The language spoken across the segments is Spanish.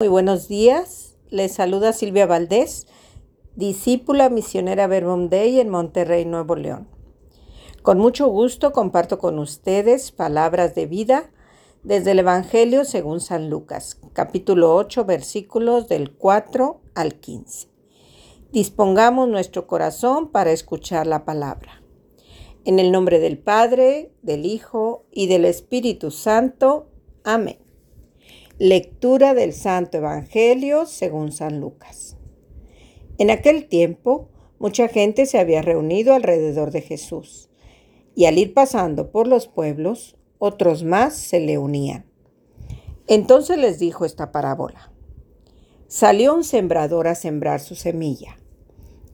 Muy buenos días. Les saluda Silvia Valdés, discípula misionera Verbum Dei en Monterrey, Nuevo León. Con mucho gusto comparto con ustedes palabras de vida desde el Evangelio según San Lucas, capítulo 8, versículos del 4 al 15. Dispongamos nuestro corazón para escuchar la palabra. En el nombre del Padre, del Hijo y del Espíritu Santo. Amén. Lectura del Santo Evangelio según San Lucas. En aquel tiempo, mucha gente se había reunido alrededor de Jesús, y al ir pasando por los pueblos, otros más se le unían. Entonces les dijo esta parábola. Salió un sembrador a sembrar su semilla.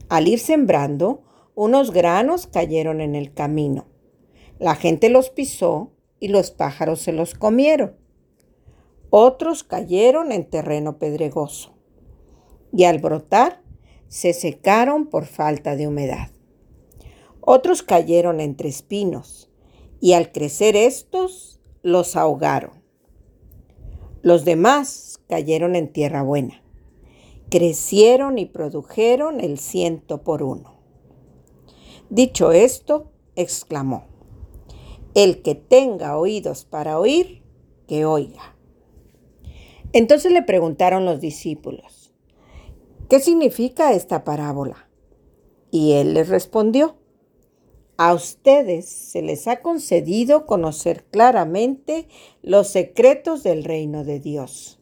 Al ir sembrando, unos granos cayeron en el camino. La gente los pisó y los pájaros se los comieron. Otros cayeron en terreno pedregoso y al brotar se secaron por falta de humedad. Otros cayeron entre espinos y al crecer estos los ahogaron. Los demás cayeron en tierra buena. Crecieron y produjeron el ciento por uno. Dicho esto, exclamó, El que tenga oídos para oír, que oiga. Entonces le preguntaron los discípulos, ¿qué significa esta parábola? Y él les respondió, a ustedes se les ha concedido conocer claramente los secretos del reino de Dios.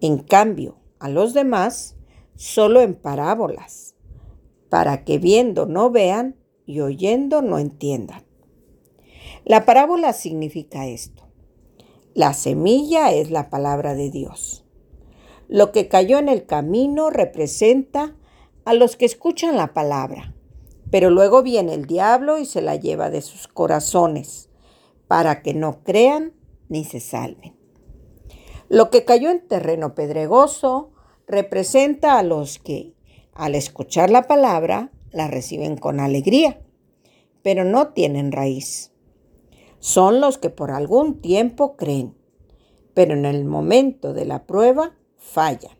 En cambio, a los demás, solo en parábolas, para que viendo no vean y oyendo no entiendan. La parábola significa esto. La semilla es la palabra de Dios. Lo que cayó en el camino representa a los que escuchan la palabra, pero luego viene el diablo y se la lleva de sus corazones para que no crean ni se salven. Lo que cayó en terreno pedregoso representa a los que, al escuchar la palabra, la reciben con alegría, pero no tienen raíz son los que por algún tiempo creen, pero en el momento de la prueba fallan.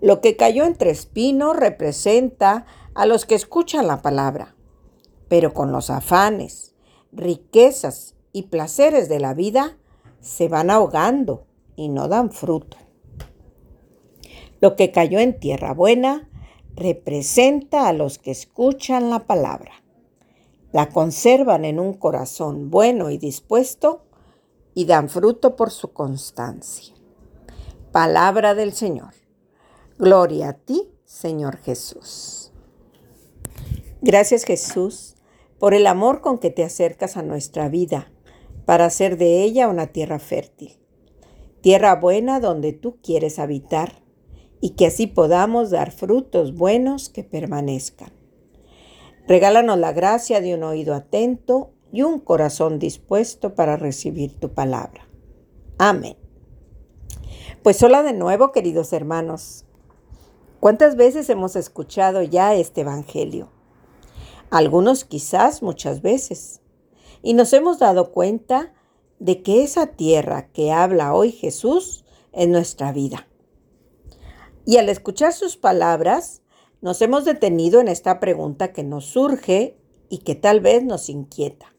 Lo que cayó entre espinos representa a los que escuchan la palabra, pero con los afanes, riquezas y placeres de la vida se van ahogando y no dan fruto. Lo que cayó en tierra buena representa a los que escuchan la palabra la conservan en un corazón bueno y dispuesto y dan fruto por su constancia. Palabra del Señor. Gloria a ti, Señor Jesús. Gracias Jesús por el amor con que te acercas a nuestra vida para hacer de ella una tierra fértil, tierra buena donde tú quieres habitar y que así podamos dar frutos buenos que permanezcan. Regálanos la gracia de un oído atento y un corazón dispuesto para recibir tu palabra. Amén. Pues hola de nuevo, queridos hermanos. ¿Cuántas veces hemos escuchado ya este Evangelio? Algunos quizás muchas veces. Y nos hemos dado cuenta de que esa tierra que habla hoy Jesús es nuestra vida. Y al escuchar sus palabras, nos hemos detenido en esta pregunta que nos surge y que tal vez nos inquieta.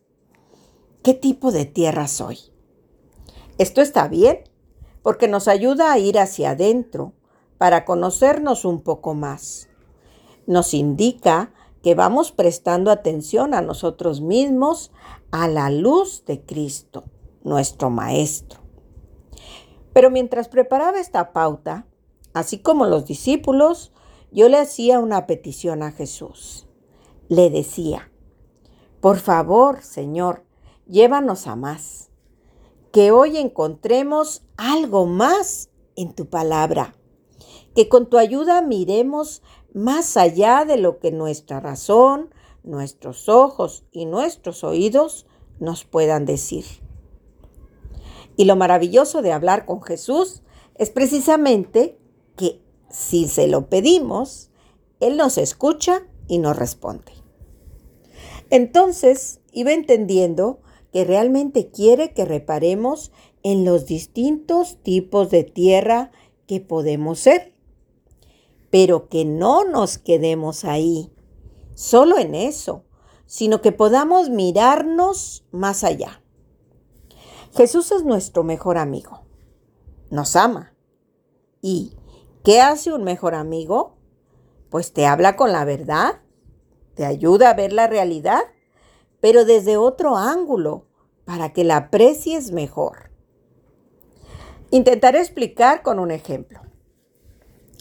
¿Qué tipo de tierra soy? Esto está bien porque nos ayuda a ir hacia adentro para conocernos un poco más. Nos indica que vamos prestando atención a nosotros mismos a la luz de Cristo, nuestro Maestro. Pero mientras preparaba esta pauta, así como los discípulos, yo le hacía una petición a Jesús. Le decía, por favor, Señor, llévanos a más. Que hoy encontremos algo más en tu palabra. Que con tu ayuda miremos más allá de lo que nuestra razón, nuestros ojos y nuestros oídos nos puedan decir. Y lo maravilloso de hablar con Jesús es precisamente que si se lo pedimos, Él nos escucha y nos responde. Entonces iba entendiendo que realmente quiere que reparemos en los distintos tipos de tierra que podemos ser. Pero que no nos quedemos ahí, solo en eso, sino que podamos mirarnos más allá. Jesús es nuestro mejor amigo. Nos ama. ¿Y qué hace un mejor amigo? Pues te habla con la verdad, te ayuda a ver la realidad, pero desde otro ángulo, para que la aprecies mejor. Intentaré explicar con un ejemplo.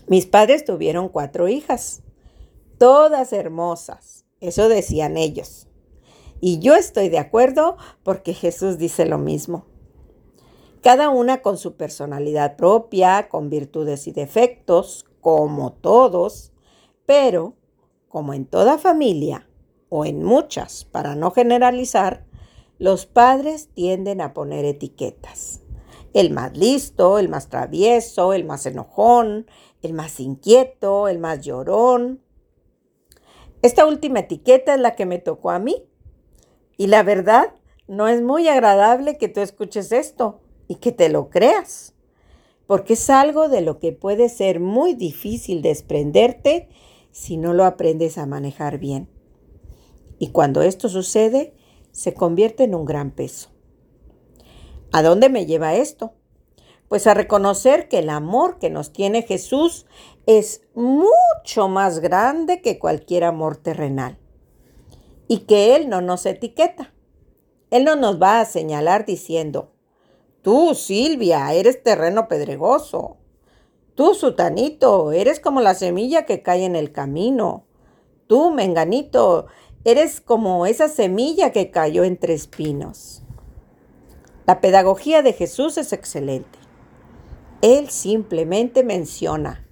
Mis padres tuvieron cuatro hijas, todas hermosas, eso decían ellos. Y yo estoy de acuerdo porque Jesús dice lo mismo. Cada una con su personalidad propia, con virtudes y defectos, como todos, pero, como en toda familia, o en muchas, para no generalizar, los padres tienden a poner etiquetas. El más listo, el más travieso, el más enojón, el más inquieto, el más llorón. Esta última etiqueta es la que me tocó a mí. Y la verdad, no es muy agradable que tú escuches esto y que te lo creas, porque es algo de lo que puede ser muy difícil desprenderte si no lo aprendes a manejar bien. Y cuando esto sucede, se convierte en un gran peso. ¿A dónde me lleva esto? Pues a reconocer que el amor que nos tiene Jesús es mucho más grande que cualquier amor terrenal. Y que Él no nos etiqueta. Él no nos va a señalar diciendo, tú, Silvia, eres terreno pedregoso. Tú, Sutanito, eres como la semilla que cae en el camino. Tú, Menganito, eres como esa semilla que cayó entre espinos. La pedagogía de Jesús es excelente. Él simplemente menciona,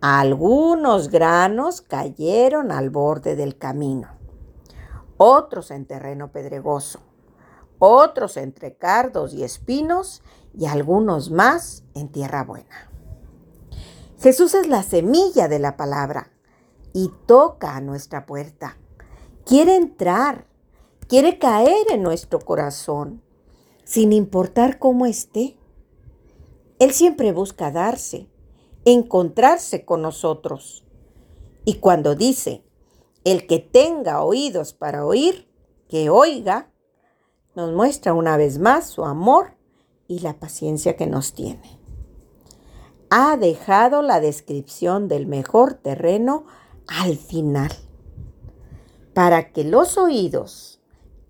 algunos granos cayeron al borde del camino, otros en terreno pedregoso, otros entre cardos y espinos y algunos más en tierra buena. Jesús es la semilla de la palabra y toca a nuestra puerta quiere entrar, quiere caer en nuestro corazón, sin importar cómo esté. Él siempre busca darse, encontrarse con nosotros. Y cuando dice, el que tenga oídos para oír, que oiga, nos muestra una vez más su amor y la paciencia que nos tiene. Ha dejado la descripción del mejor terreno al final para que los oídos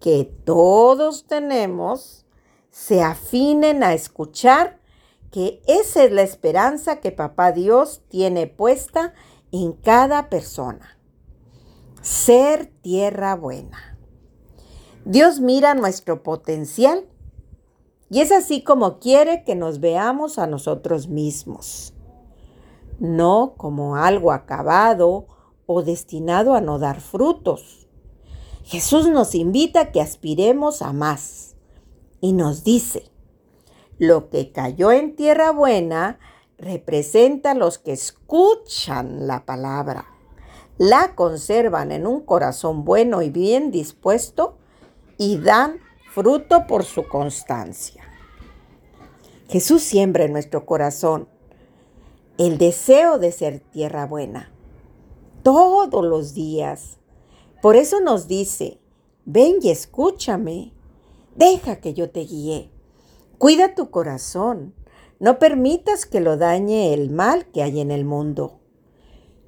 que todos tenemos se afinen a escuchar que esa es la esperanza que Papá Dios tiene puesta en cada persona. Ser tierra buena. Dios mira nuestro potencial y es así como quiere que nos veamos a nosotros mismos, no como algo acabado o destinado a no dar frutos. Jesús nos invita a que aspiremos a más y nos dice, lo que cayó en tierra buena representa a los que escuchan la palabra, la conservan en un corazón bueno y bien dispuesto y dan fruto por su constancia. Jesús siembra en nuestro corazón el deseo de ser tierra buena todos los días. Por eso nos dice, ven y escúchame, deja que yo te guíe. Cuida tu corazón, no permitas que lo dañe el mal que hay en el mundo.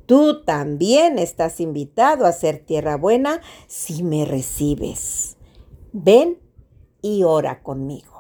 Tú también estás invitado a ser tierra buena si me recibes. Ven y ora conmigo.